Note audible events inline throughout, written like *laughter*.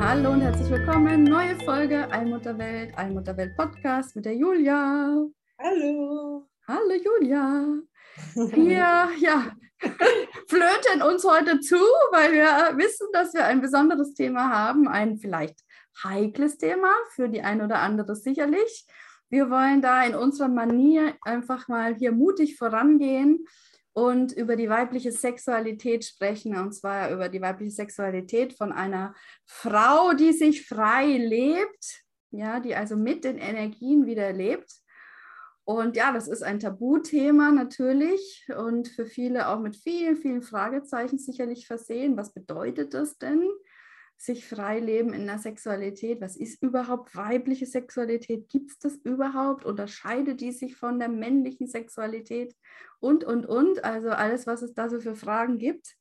Hallo und herzlich willkommen. Neue Folge Allmutterwelt, Allmutterwelt Podcast mit der Julia. Hallo. Hallo Julia. *laughs* Wir ja, *laughs* flöten uns heute zu, weil wir wissen, dass wir ein besonderes Thema haben, ein vielleicht heikles Thema für die ein oder andere sicherlich. Wir wollen da in unserer Manier einfach mal hier mutig vorangehen und über die weibliche Sexualität sprechen, und zwar über die weibliche Sexualität von einer Frau, die sich frei lebt, ja, die also mit den Energien wieder lebt. Und ja, das ist ein Tabuthema natürlich und für viele auch mit vielen, vielen Fragezeichen sicherlich versehen. Was bedeutet das denn? Sich frei leben in der Sexualität. Was ist überhaupt weibliche Sexualität? Gibt es das überhaupt? Unterscheidet die sich von der männlichen Sexualität? Und, und, und. Also alles, was es da so für Fragen gibt.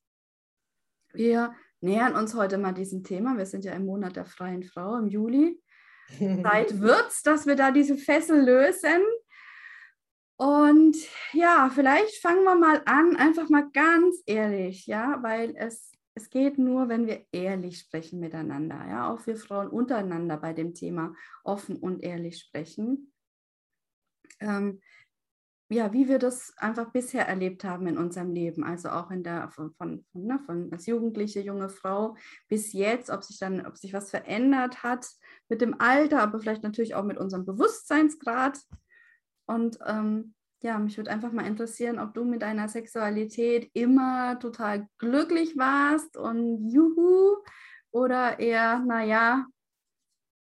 Wir nähern uns heute mal diesem Thema. Wir sind ja im Monat der freien Frau im Juli. *laughs* Zeit wird's, dass wir da diese Fessel lösen. Und ja, vielleicht fangen wir mal an, einfach mal ganz ehrlich, ja, weil es es geht nur, wenn wir ehrlich sprechen miteinander. Ja, auch wir Frauen untereinander bei dem Thema offen und ehrlich sprechen. Ähm, ja, wie wir das einfach bisher erlebt haben in unserem Leben, also auch in der von, von, ne, von als jugendliche junge Frau bis jetzt, ob sich dann, ob sich was verändert hat mit dem Alter, aber vielleicht natürlich auch mit unserem Bewusstseinsgrad. Und ähm, ja, mich würde einfach mal interessieren, ob du mit deiner Sexualität immer total glücklich warst und juhu oder eher, naja,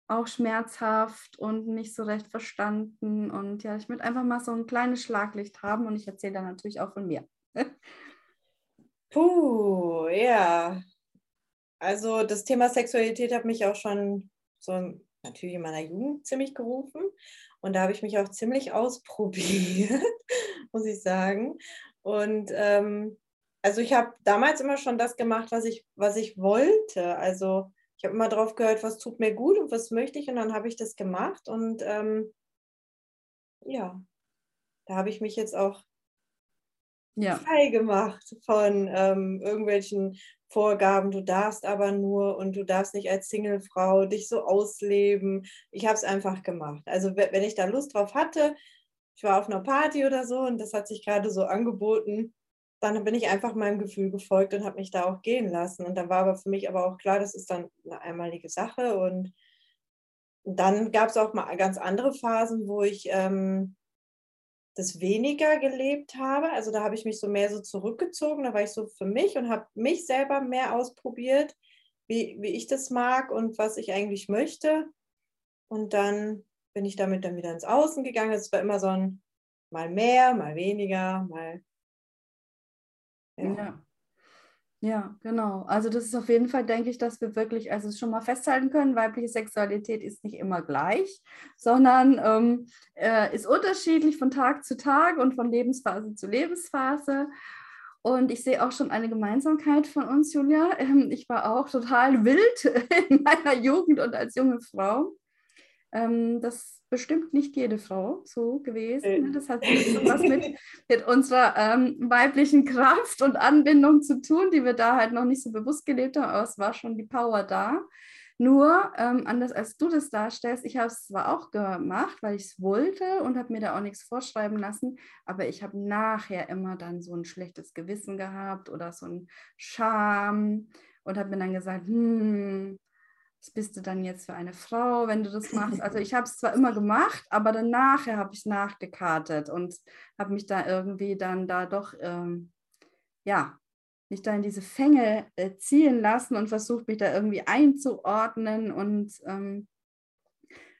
auch schmerzhaft und nicht so recht verstanden. Und ja, ich würde einfach mal so ein kleines Schlaglicht haben und ich erzähle dann natürlich auch von mir. *laughs* Puh, ja. Also das Thema Sexualität hat mich auch schon so natürlich in meiner Jugend ziemlich gerufen. Und da habe ich mich auch ziemlich ausprobiert, *laughs* muss ich sagen. Und ähm, also ich habe damals immer schon das gemacht, was ich, was ich wollte. Also ich habe immer drauf gehört, was tut mir gut und was möchte ich. Und dann habe ich das gemacht. Und ähm, ja, da habe ich mich jetzt auch ja. frei gemacht von ähm, irgendwelchen Vorgaben, du darfst aber nur und du darfst nicht als Singlefrau dich so ausleben. Ich habe es einfach gemacht. Also wenn ich da Lust drauf hatte, ich war auf einer Party oder so und das hat sich gerade so angeboten, dann bin ich einfach meinem Gefühl gefolgt und habe mich da auch gehen lassen. Und dann war aber für mich aber auch klar, das ist dann eine einmalige Sache. Und dann gab es auch mal ganz andere Phasen, wo ich ähm, das weniger gelebt habe. Also da habe ich mich so mehr so zurückgezogen. Da war ich so für mich und habe mich selber mehr ausprobiert, wie, wie ich das mag und was ich eigentlich möchte. Und dann bin ich damit dann wieder ins Außen gegangen. Es war immer so ein mal mehr, mal weniger, mal. Ja. ja. Ja, genau. Also das ist auf jeden Fall, denke ich, dass wir wirklich, also schon mal festhalten können, weibliche Sexualität ist nicht immer gleich, sondern ähm, äh, ist unterschiedlich von Tag zu Tag und von Lebensphase zu Lebensphase. Und ich sehe auch schon eine Gemeinsamkeit von uns, Julia. Ähm, ich war auch total wild *laughs* in meiner Jugend und als junge Frau. Ähm, das bestimmt nicht jede Frau so gewesen. Ne? Das hat was mit, mit unserer ähm, weiblichen Kraft und Anbindung zu tun, die wir da halt noch nicht so bewusst gelebt haben, aber es war schon die Power da. Nur, ähm, anders als du das darstellst, ich habe es zwar auch gemacht, weil ich es wollte und habe mir da auch nichts vorschreiben lassen, aber ich habe nachher immer dann so ein schlechtes Gewissen gehabt oder so ein Scham und habe mir dann gesagt, hm, was bist du dann jetzt für eine Frau, wenn du das machst? Also ich habe es zwar immer gemacht, aber dann nachher habe ich nachgekartet und habe mich da irgendwie dann da doch, ähm, ja, mich da in diese Fänge äh, ziehen lassen und versucht mich da irgendwie einzuordnen und ähm,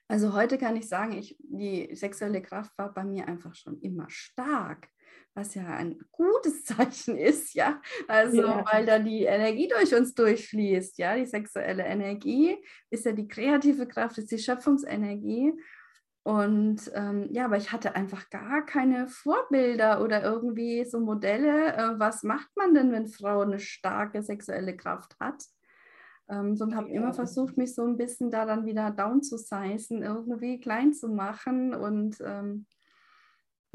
also heute kann ich sagen, ich, die sexuelle Kraft war bei mir einfach schon immer stark was ja ein gutes *laughs* Zeichen ist, ja. Also, Ja. weil da die Energie durch uns durchfließt, ja. Die sexuelle Energie ist ja die kreative Kraft, ist die Schöpfungsenergie. Und ähm, ja, aber ich hatte einfach gar keine Vorbilder oder irgendwie so Modelle. Äh, was macht man denn, wenn Frau eine starke sexuelle Kraft hat? Ähm, und habe Ja. immer versucht, mich so ein bisschen da dann wieder down zu sizen, irgendwie klein zu machen. Und ähm,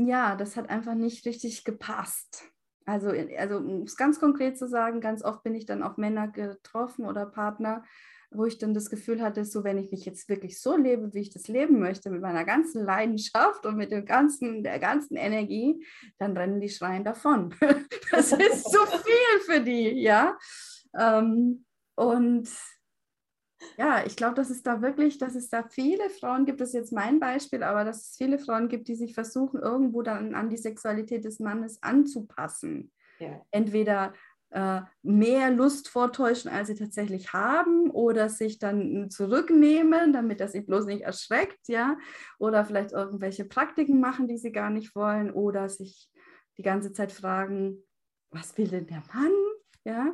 ja, das hat einfach nicht richtig gepasst. Also, also um es ganz konkret zu sagen, ganz oft bin ich dann auf Männer getroffen oder Partner, wo ich dann das Gefühl hatte, so wenn ich mich jetzt wirklich so lebe, wie ich das leben möchte, mit meiner ganzen Leidenschaft und mit dem ganzen, der ganzen Energie, dann rennen die schreien davon. *laughs* Das ist zu viel für die, ja. Ähm, und ja, ich glaube, dass es da wirklich, dass es da viele Frauen gibt, das ist jetzt mein Beispiel, aber dass es viele Frauen gibt, die sich versuchen, irgendwo dann an die Sexualität des Mannes anzupassen. Ja. Entweder äh, mehr Lust vortäuschen, als sie tatsächlich haben, oder sich dann zurücknehmen, damit er sie bloß nicht erschreckt, ja, oder vielleicht irgendwelche Praktiken machen, die sie gar nicht wollen, oder sich die ganze Zeit fragen, was will denn der Mann, ja,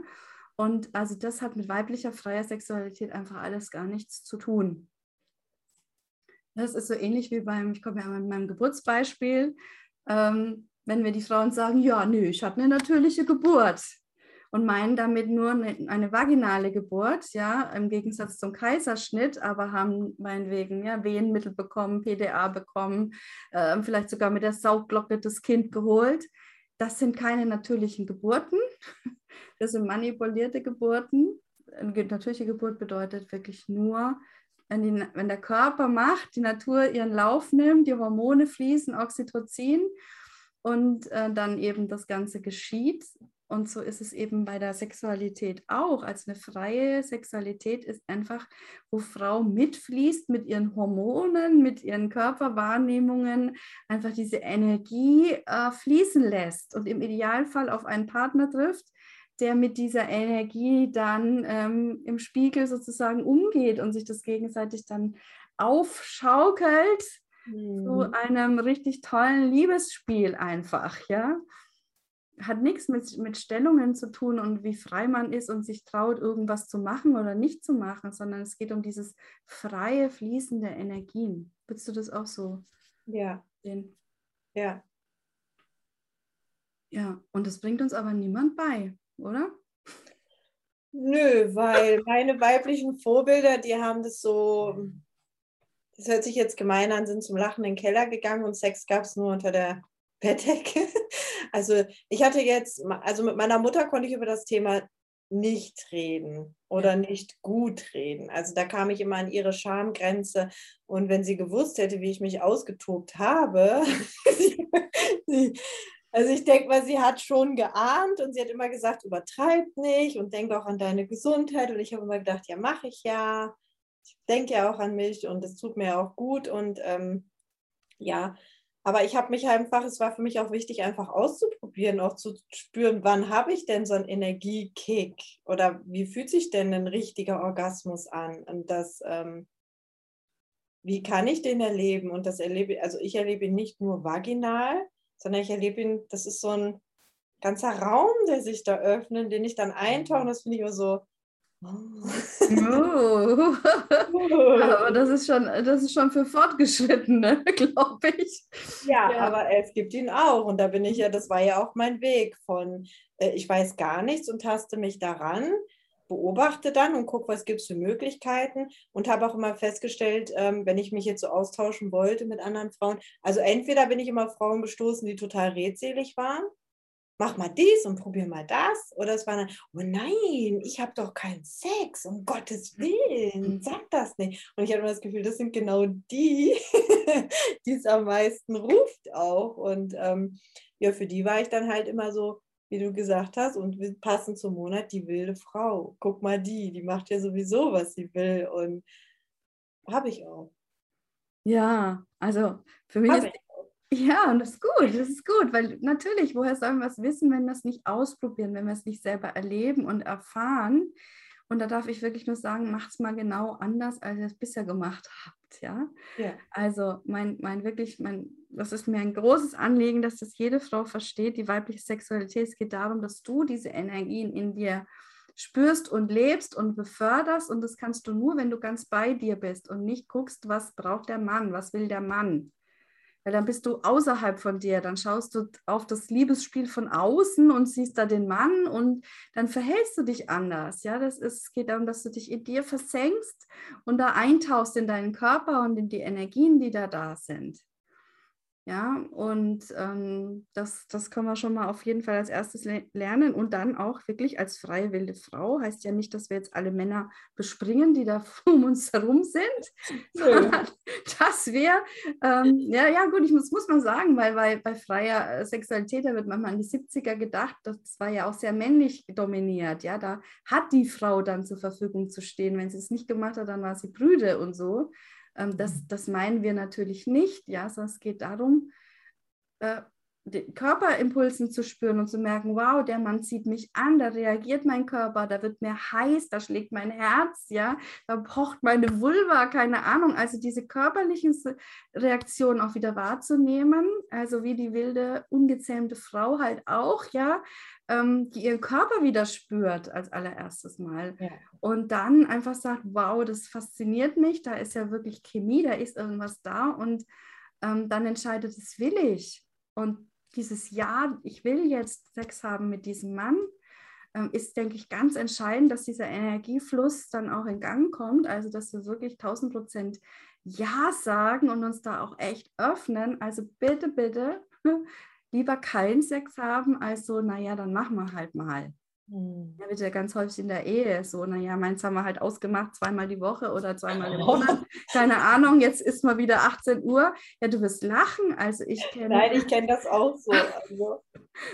und also das hat mit weiblicher freier Sexualität einfach alles gar nichts zu tun. Das ist so ähnlich wie beim, ich komme ja mit meinem Geburtsbeispiel, ähm, wenn wir die Frauen sagen, ja, nö, ich hatte eine natürliche Geburt und meinen damit nur eine, eine, vaginale Geburt, ja, im Gegensatz zum Kaiserschnitt, aber haben meinetwegen ja, Wehenmittel bekommen, PDA bekommen, äh, vielleicht sogar mit der Saugglocke das Kind geholt. Das sind keine natürlichen Geburten, das sind manipulierte Geburten. Eine natürliche Geburt bedeutet wirklich nur, wenn, die, wenn der Körper macht, die Natur ihren Lauf nimmt, die Hormone fließen, Oxytocin und äh, dann eben das Ganze geschieht. Und so ist es eben bei der Sexualität auch. Also eine freie Sexualität ist einfach, wo Frau mitfließt mit ihren Hormonen, mit ihren Körperwahrnehmungen, einfach diese Energie äh, fließen lässt und im Idealfall auf einen Partner trifft, der mit dieser Energie dann ähm, im Spiegel sozusagen umgeht und sich das gegenseitig dann aufschaukelt Mhm. zu einem richtig tollen Liebesspiel einfach, ja. Hat nichts mit, mit Stellungen zu tun und wie frei man ist und sich traut, irgendwas zu machen oder nicht zu machen, sondern es geht um dieses freie, fließende Energien. Würdest du das auch so Ja, sehen? ja. Ja, und das bringt uns aber niemand bei, oder? Nö, weil meine weiblichen Vorbilder, die haben das so, das hört sich jetzt gemein an, sind zum Lachen in den Keller gegangen und Sex gab es nur unter der *laughs* Bettdecke. Also ich hatte jetzt, also mit meiner Mutter konnte ich über das Thema nicht reden oder nicht gut reden. Also da kam ich immer an ihre Schamgrenze und wenn sie gewusst hätte, wie ich mich ausgetobt habe, *laughs* sie, also ich denke mal, sie hat schon geahnt und sie hat immer gesagt, übertreib nicht und denk auch an deine Gesundheit. Und ich habe immer gedacht, ja, mache ich ja. Ich denke ja auch an mich und es tut mir auch gut. Und ähm, ja, aber ich habe mich einfach, es war für mich auch wichtig, einfach auszuprobieren, auch zu spüren, wann habe ich denn so einen Energiekick oder wie fühlt sich denn ein richtiger Orgasmus an? Und das, ähm, wie kann ich den erleben? Und das erlebe, also ich erlebe ihn nicht nur vaginal, sondern ich erlebe ihn, das ist so ein ganzer Raum, der sich da öffnet, den ich dann eintauche. Und das finde ich immer so. *laughs* Oh. aber das ist schon, das ist schon für Fortgeschrittene, *laughs* glaube ich. Ja, ja, aber es gibt ihn auch. Und da bin ich ja, das war ja auch mein Weg von, äh, ich weiß gar nichts und taste mich daran, beobachte dann und gucke, was gibt es für Möglichkeiten und habe auch immer festgestellt, ähm, wenn ich mich jetzt so austauschen wollte mit anderen Frauen, also entweder bin ich immer Frauen gestoßen, die total redselig waren, mach mal dies und probier mal das, oder es war dann, oh nein, ich habe doch keinen Sex, um Gottes Willen, *laughs* sag das nicht. Und ich habe immer das Gefühl, das sind genau die, *laughs* die es am meisten ruft auch. Und ähm, ja, für die war ich dann halt immer so, wie du gesagt hast, und passend zum Monat die wilde Frau. Guck mal die, die macht ja sowieso, was sie will. Und habe ich auch. Ja, also für mich Hab ist. Ja, und das ist gut, das ist gut, weil natürlich, woher sollen wir es wissen, wenn wir es nicht ausprobieren, wenn wir es nicht selber erleben und erfahren? Und da darf ich wirklich nur sagen, macht es mal genau anders, als ihr es bisher gemacht habt. Ja? ja. Also mein, mein wirklich, mein, das ist mir ein großes Anliegen, dass das jede Frau versteht, die weibliche Sexualität. Es geht darum, dass du diese Energien in dir spürst und lebst und beförderst. Und das kannst du nur, wenn du ganz bei dir bist und nicht guckst, was braucht der Mann, was will der Mann. Weil dann bist du außerhalb von dir, dann schaust du auf das Liebesspiel von außen und siehst da den Mann und dann verhältst du dich anders. Ja, das ist, es geht darum, dass du dich in dir versenkst und da eintauchst in deinen Körper und in die Energien, die da da sind. Ja, und ähm, das, das können wir schon mal auf jeden Fall als erstes le lernen und dann auch wirklich als freie wilde Frau. Heißt ja nicht, dass wir jetzt alle Männer bespringen, die da *laughs* um uns herum sind, *laughs* sondern dass wir, ähm, ja, ja, gut, ich muss, muss man sagen, weil bei, bei freier äh, Sexualität, da wird manchmal an die 70er gedacht, das war ja auch sehr männlich dominiert. Ja, da hat die Frau dann zur Verfügung zu stehen. Wenn sie es nicht gemacht hat, dann war sie Brüde und so. Ähm, das, mhm. das meinen wir natürlich nicht, ja, sondern es geht darum, äh, Körperimpulsen zu spüren und zu merken, wow, der Mann zieht mich an, da reagiert mein Körper, da wird mir heiß, da schlägt mein Herz, ja, da pocht meine Vulva, keine Ahnung. Also diese körperlichen Reaktionen auch wieder wahrzunehmen, also wie die wilde, ungezähmte Frau halt auch, ja, ähm, die ihren Körper wieder spürt als allererstes Mal. Ja. Und dann einfach sagt, wow, das fasziniert mich, da ist ja wirklich Chemie, da ist irgendwas da und ähm, dann entscheidet, das will ich. Und dieses Ja, ich will jetzt Sex haben mit diesem Mann, ähm, ist, denke ich, ganz entscheidend, dass dieser Energiefluss dann auch in Gang kommt. Also, dass wir wirklich 1000 Prozent Ja sagen und uns da auch echt öffnen. Also bitte, bitte *laughs* lieber keinen Sex haben, als so, naja, dann machen wir halt mal. Hm. Ja, wird ja ganz häufig in der Ehe so, naja, meins haben wir halt ausgemacht, zweimal die Woche oder zweimal im Monat. Keine Ahnung, jetzt ist mal wieder 18 Uhr. Ja, du wirst lachen. Also ich kenne. Nein, ich kenne das auch so. Also,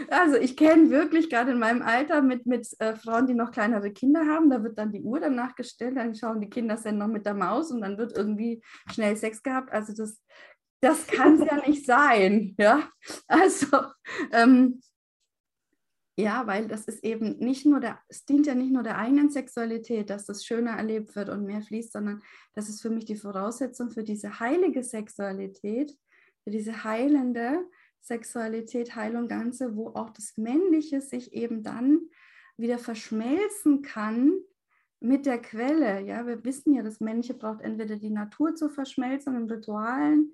also ich kenne wirklich gerade in meinem Alter mit, mit äh, Frauen, die noch kleinere Kinder haben, da wird dann die Uhr danach gestellt, dann schauen die Kinder dann noch mit der Maus und dann wird irgendwie schnell Sex gehabt. Also das, das kann es ja nicht sein. Ja, also. Ähm, ja, weil das ist eben nicht nur der, es dient ja nicht nur der eigenen Sexualität, dass das schöner erlebt wird und mehr fließt, sondern das ist für mich die Voraussetzung für diese heilige Sexualität, für diese heilende Sexualität, Heilung Ganze, wo auch das Männliche sich eben dann wieder verschmelzen kann mit der Quelle. Ja, wir wissen ja, das Männliche braucht entweder die Natur zur Verschmelzung in Ritualen,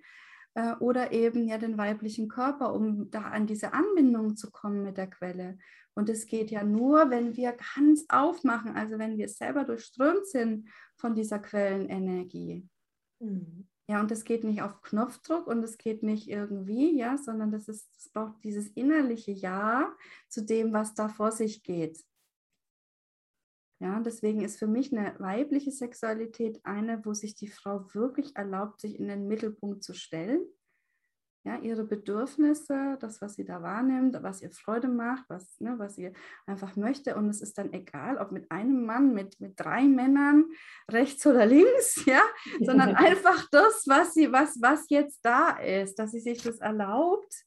äh, oder eben ja den weiblichen Körper, um da an diese Anbindung zu kommen mit der Quelle. Und es geht ja nur, wenn wir ganz aufmachen, also wenn wir selber durchströmt sind von dieser Quellenenergie. Mhm. Ja, und das geht nicht auf Knopfdruck und es geht nicht irgendwie, ja, sondern das ist, es braucht dieses innerliche Ja zu dem, was da vor sich geht. Ja, deswegen ist für mich eine weibliche Sexualität eine, wo sich die Frau wirklich erlaubt, sich in den Mittelpunkt zu stellen. Ja, ihre Bedürfnisse, das, was sie da wahrnimmt, was ihr Freude macht, was, ne, was sie einfach möchte. Und es ist dann egal, ob mit einem Mann, mit, mit drei Männern, rechts oder links, *laughs* ja, sondern *laughs* einfach das, was sie, was, was jetzt da ist, dass sie sich das erlaubt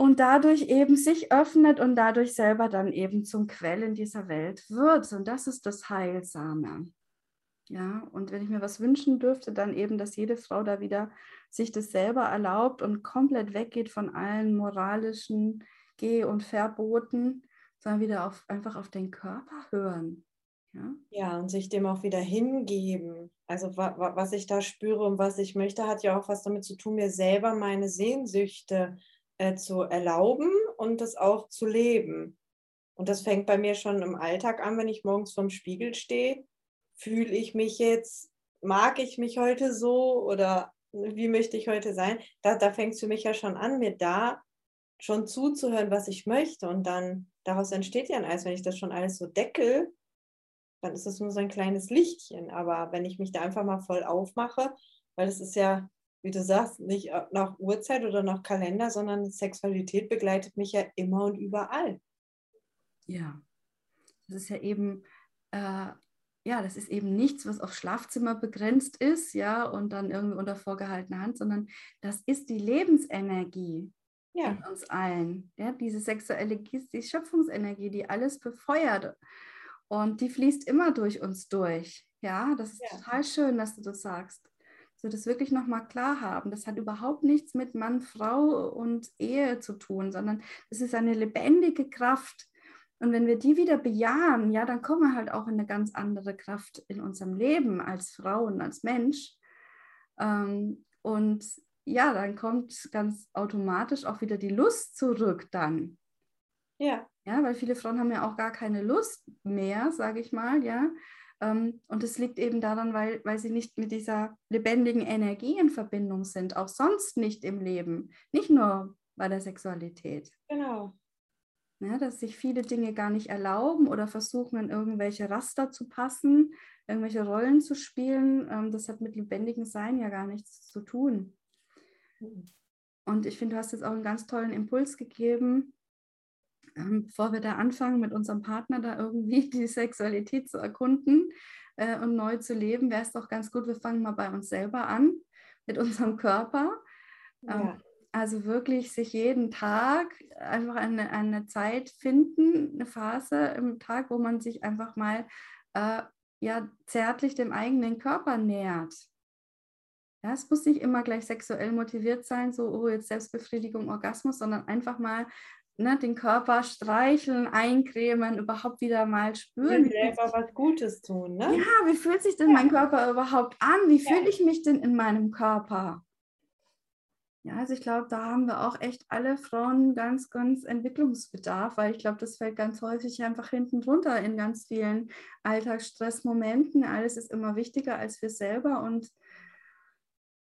und dadurch eben sich öffnet und dadurch selber dann eben zum Quell in dieser Welt wird. Und das ist das Heilsame. Ja, und wenn ich mir was wünschen dürfte, dann eben, dass jede Frau da wieder sich das selber erlaubt und komplett weggeht von allen moralischen Geh- und Verboten, sondern wieder auf, einfach auf den Körper hören. Ja? ja, und sich dem auch wieder hingeben. Also wa wa was ich da spüre und was ich möchte, hat ja auch was damit zu tun, mir selber meine Sehnsüchte äh, zu erlauben und das auch zu leben. Und das fängt bei mir schon im Alltag an, wenn ich morgens vorm Spiegel stehe. Fühle ich mich jetzt, mag ich mich heute so oder wie möchte ich heute sein? Da, da fängt es für mich ja schon an, mir da schon zuzuhören, was ich möchte. Und dann daraus entsteht ja ein Eis. Wenn ich das schon alles so deckel, dann ist das nur so ein kleines Lichtchen. Aber wenn ich mich da einfach mal voll aufmache, weil es ist ja wie du sagst, nicht äh, nach Uhrzeit oder nach Kalender, sondern Sexualität begleitet mich ja immer und überall. Ja, das ist ja eben, äh, ja, das ist eben nichts, was auf Schlafzimmer begrenzt ist, ja, und dann irgendwie unter vorgehaltener Hand, sondern das ist die Lebensenergie ja. in uns allen. Ja, diese sexuelle, die Schöpfungsenergie, die alles befeuert. Und die fließt immer durch uns durch. Ja, das ist ja. total schön, dass du das sagst. So das wirklich nochmal klar haben. Das hat überhaupt nichts mit Mann, Frau und Ehe zu tun, sondern es ist eine lebendige Kraft. Und wenn wir die wieder bejahen, ja, dann kommen wir halt auch in eine ganz andere Kraft in unserem Leben als Frau und als Mensch. Ähm, und ja, dann kommt ganz automatisch auch wieder die Lust zurück dann. Ja. Ja, weil viele Frauen haben ja auch gar keine Lust mehr, sage ich mal, ja. Ähm, und es liegt eben daran, weil, weil sie nicht mit dieser lebendigen Energie in Verbindung sind, auch sonst nicht im Leben, nicht nur bei der Sexualität. Genau. Ja, dass sich viele Dinge gar nicht erlauben oder versuchen, in irgendwelche Raster zu passen, irgendwelche Rollen zu spielen. Ähm, das hat mit lebendigem Sein ja gar nichts zu tun. Mhm. Und ich finde, du hast jetzt auch einen ganz tollen Impuls gegeben, ähm, bevor wir da anfangen, mit unserem Partner da irgendwie *laughs* die Sexualität zu erkunden äh, und neu zu leben, wäre es doch ganz gut, wir fangen mal bei uns selber an, mit unserem Körper. Ähm, ja. Also wirklich sich jeden Tag einfach eine, eine Zeit finden, eine Phase im Tag, wo man sich einfach mal äh, ja, zärtlich dem eigenen Körper nähert. Ja, es muss nicht immer gleich sexuell motiviert sein, so oh, jetzt Selbstbefriedigung, Orgasmus, sondern einfach mal ne, den Körper streicheln, eincremen, überhaupt wieder mal spüren. Wie selber was Gutes tun, ne? Ja, wie fühlt sich denn ja. mein Körper überhaupt an? Wie ja. fühle ich mich denn in meinem Körper? Ja, also ich glaube, da haben wir auch echt alle Frauen ganz, ganz Entwicklungsbedarf, weil ich glaube, das fällt ganz häufig einfach hinten drunter in ganz vielen Alltagsstressmomenten. Alles ist immer wichtiger als wir selber und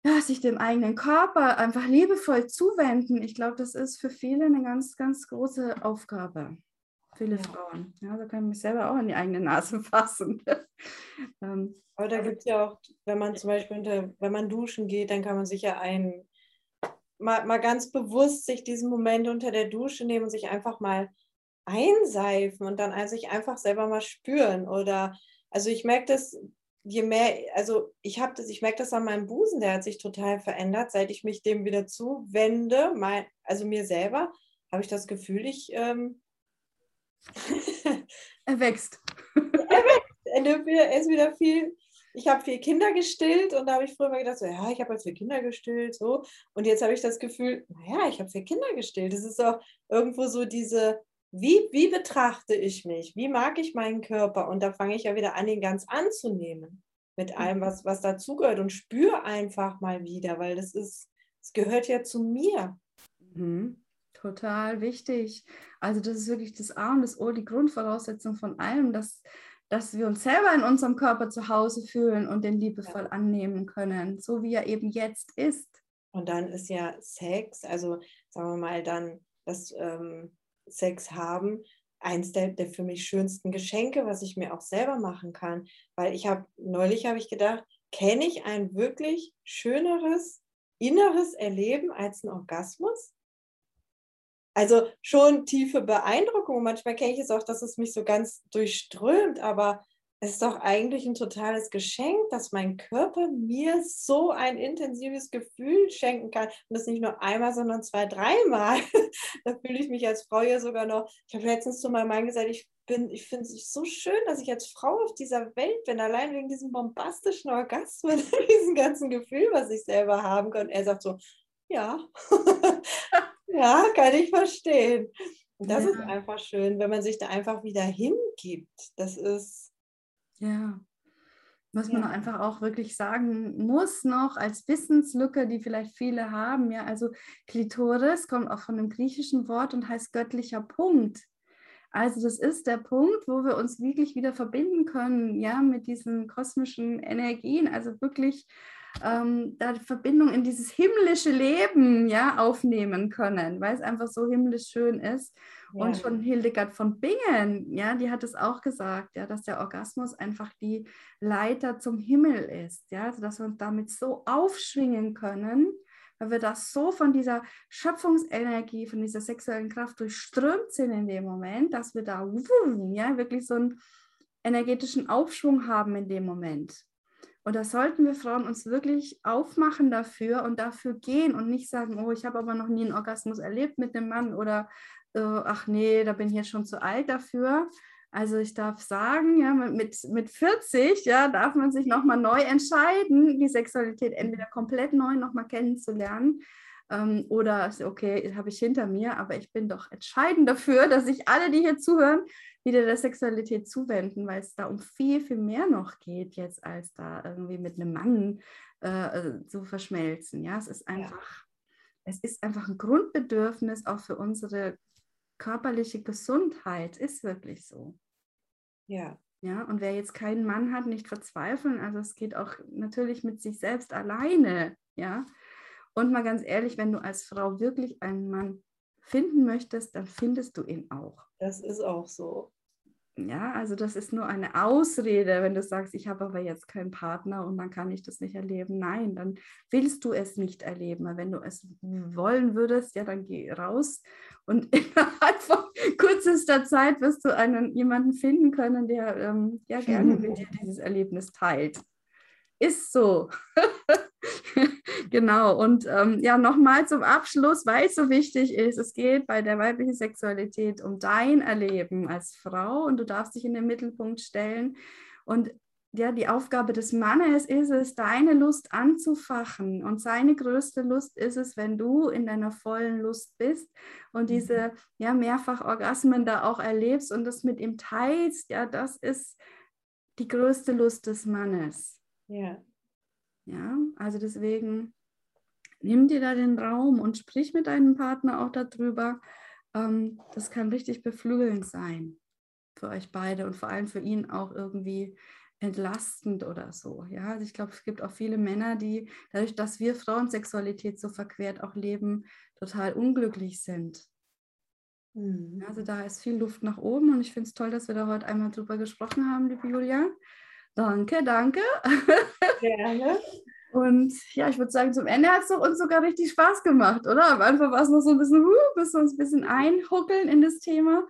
ja, sich dem eigenen Körper einfach liebevoll zuwenden, ich glaube, das ist für viele eine ganz, ganz große Aufgabe. Viele ja. Frauen. Ja, da kann ich mich selber auch in die eigene Nase *laughs* fassen. ähm, Aber da gibt es ja auch, wenn man zum Beispiel, unter, wenn man duschen geht, dann kann man sich ja ein, mal, mal ganz bewusst sich diesen Moment unter der Dusche nehmen und sich einfach mal einseifen und dann sich einfach selber mal spüren. Oder also ich merke das je mehr, also ich habe das, ich merke das an meinem Busen, der hat sich total verändert, seit ich mich dem wieder zuwende, mein, also mir selber, habe ich das Gefühl, ich ähm, *laughs* er wächst. er wächst. Er ist wieder viel. Ich habe vier Kinder gestillt und da habe ich früher mal gedacht, so, ja, ich habe jetzt vier Kinder gestillt, so. Und jetzt habe ich das Gefühl, naja, ich habe vier Kinder gestillt. Das ist auch irgendwo so diese, wie, wie betrachte ich mich? Wie mag ich meinen Körper? Und da fange ich ja wieder an, ihn ganz anzunehmen. Mit allem, mhm. was, was dazugehört. Und spüre einfach mal wieder, weil das ist, es gehört ja zu mir. Mhm. Total wichtig. Also, das ist wirklich das A und das O, die Grundvoraussetzung von allem, dass, dass wir uns selber in unserem Körper zu Hause fühlen und den liebevoll ja. annehmen können, so wie er eben jetzt ist. Und dann ist ja Sex, also sagen wir mal, dann das. Ähm, Sex haben, eins der, der für mich schönsten Geschenke, was ich mir auch selber machen kann. Weil ich habe, neulich habe ich gedacht, kenne ich ein wirklich schöneres inneres Erleben als ein Orgasmus? Also schon tiefe Beeindruckung. Manchmal kenne ich es auch, dass es mich so ganz durchströmt, aber es ist doch eigentlich ein totales Geschenk, dass mein Körper mir so ein intensives Gefühl schenken kann. Und das nicht nur einmal, sondern zwei, dreimal. *laughs* da fühle ich mich als Frau ja sogar noch. Ich habe letztens zu meinem Mann gesagt, ich ich finde es so schön, dass ich als Frau auf dieser Welt bin, allein wegen diesem bombastischen Orgasmus, *laughs* diesem ganzen Gefühl, was ich selber haben kann. Und er sagt so, ja, *laughs* ja, kann ich verstehen. Und das ja. ist einfach schön, wenn man sich da einfach wieder hingibt. Das ist, ja. Was man ja. einfach auch wirklich sagen muss noch als Wissenslücke, die vielleicht viele haben, ja, also Klitoris kommt auch von einem griechischen Wort und heißt göttlicher Punkt. Also das ist der Punkt, wo wir uns wirklich wieder verbinden können, ja, mit diesen kosmischen Energien, also wirklich ähm, da die Verbindung in dieses himmlische Leben, ja, aufnehmen können, weil es einfach so himmlisch schön ist. Und schon Hildegard von Bingen, ja, die hat es auch gesagt, ja, dass der Orgasmus einfach die Leiter zum Himmel ist, ja, also dass wir uns damit so aufschwingen können, weil wir das so von dieser Schöpfungsenergie, von dieser sexuellen Kraft durchströmt sind in dem Moment, dass wir da ja, wirklich so einen energetischen Aufschwung haben in dem Moment. Und da sollten wir Frauen uns wirklich aufmachen dafür und dafür gehen und nicht sagen, oh, ich habe aber noch nie einen Orgasmus erlebt mit einem Mann oder äh, ach nee, da bin ich jetzt schon zu alt dafür. Also ich darf sagen, ja, mit, mit 40 ja, darf man sich nochmal neu entscheiden, die Sexualität entweder komplett neu nochmal kennenzulernen ähm, oder okay, habe ich hinter mir, aber ich bin doch entscheidend dafür, dass sich alle, die hier zuhören, wieder der Sexualität zuwenden, weil es da um viel, viel mehr noch geht jetzt, als da irgendwie mit einem Mann äh, zu verschmelzen. Ja, es ist einfach, ja. es ist einfach ein Grundbedürfnis auch für unsere körperliche Gesundheit, ist wirklich so. Ja. Ja, und wer jetzt keinen Mann hat, nicht verzweifeln. Also es geht auch natürlich mit sich selbst alleine. Ja. Und mal ganz ehrlich, wenn du als Frau wirklich einen Mann finden möchtest, dann findest du ihn auch. Das ist auch so. Ja, also das ist nur eine Ausrede, wenn du sagst, ich habe aber jetzt keinen Partner und dann kann ich das nicht erleben. Nein, dann willst du es nicht erleben. Aber wenn du es wollen würdest, ja, dann geh raus und *laughs* innerhalb von kürzester Zeit wirst du einen jemanden finden können, der ähm, ja gerne mit *laughs* dir dieses Erlebnis teilt. Ist so. *laughs* *laughs* genau. Und ähm, ja, nochmal zum Abschluss, weil es so wichtig ist, es geht bei der weiblichen Sexualität um dein Erleben als Frau und du darfst dich in den Mittelpunkt stellen. Und ja, die Aufgabe des Mannes ist es, deine Lust anzufachen. Und seine größte Lust ist es, wenn du in deiner vollen Lust bist und mhm. diese ja, Mehrfachorgasmen da auch erlebst und das mit ihm teilst. Ja, das ist die größte Lust des Mannes. Ja. Ja, also deswegen nimm dir da den Raum und sprich mit deinem Partner auch darüber. Ähm, das kann richtig beflügelnd sein für euch beide und vor allem für ihn auch irgendwie entlastend oder so. Ja, also ich glaube, es gibt auch viele Männer, die dadurch, dass wir Frauensexualität so verquert auch leben, total unglücklich sind. Mhm. Also da ist viel Luft nach oben und ich finde es toll, dass wir da heute einmal drüber gesprochen haben, liebe Julia. Danke, danke. Gerne. Und ja, ich würde sagen, zum Ende hat es uns sogar richtig Spaß gemacht, oder? Am Anfang war es noch so ein bisschen, uh, bis wir uns ein bisschen einhuckeln in das Thema.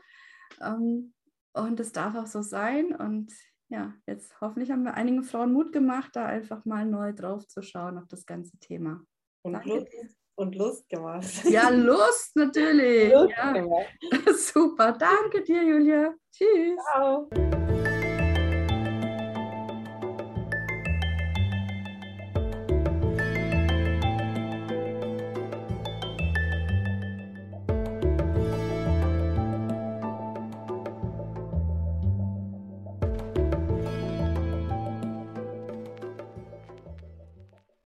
Ähm, und das darf auch so sein. Und ja, jetzt hoffentlich haben wir einigen Frauen Mut gemacht, da einfach mal neu drauf zu schauen auf das ganze Thema. Und Lust, und Lust gemacht. Ja, Lust natürlich. Lust ja. *laughs* Super. Danke dir, Julia. Tschüss. Ciao.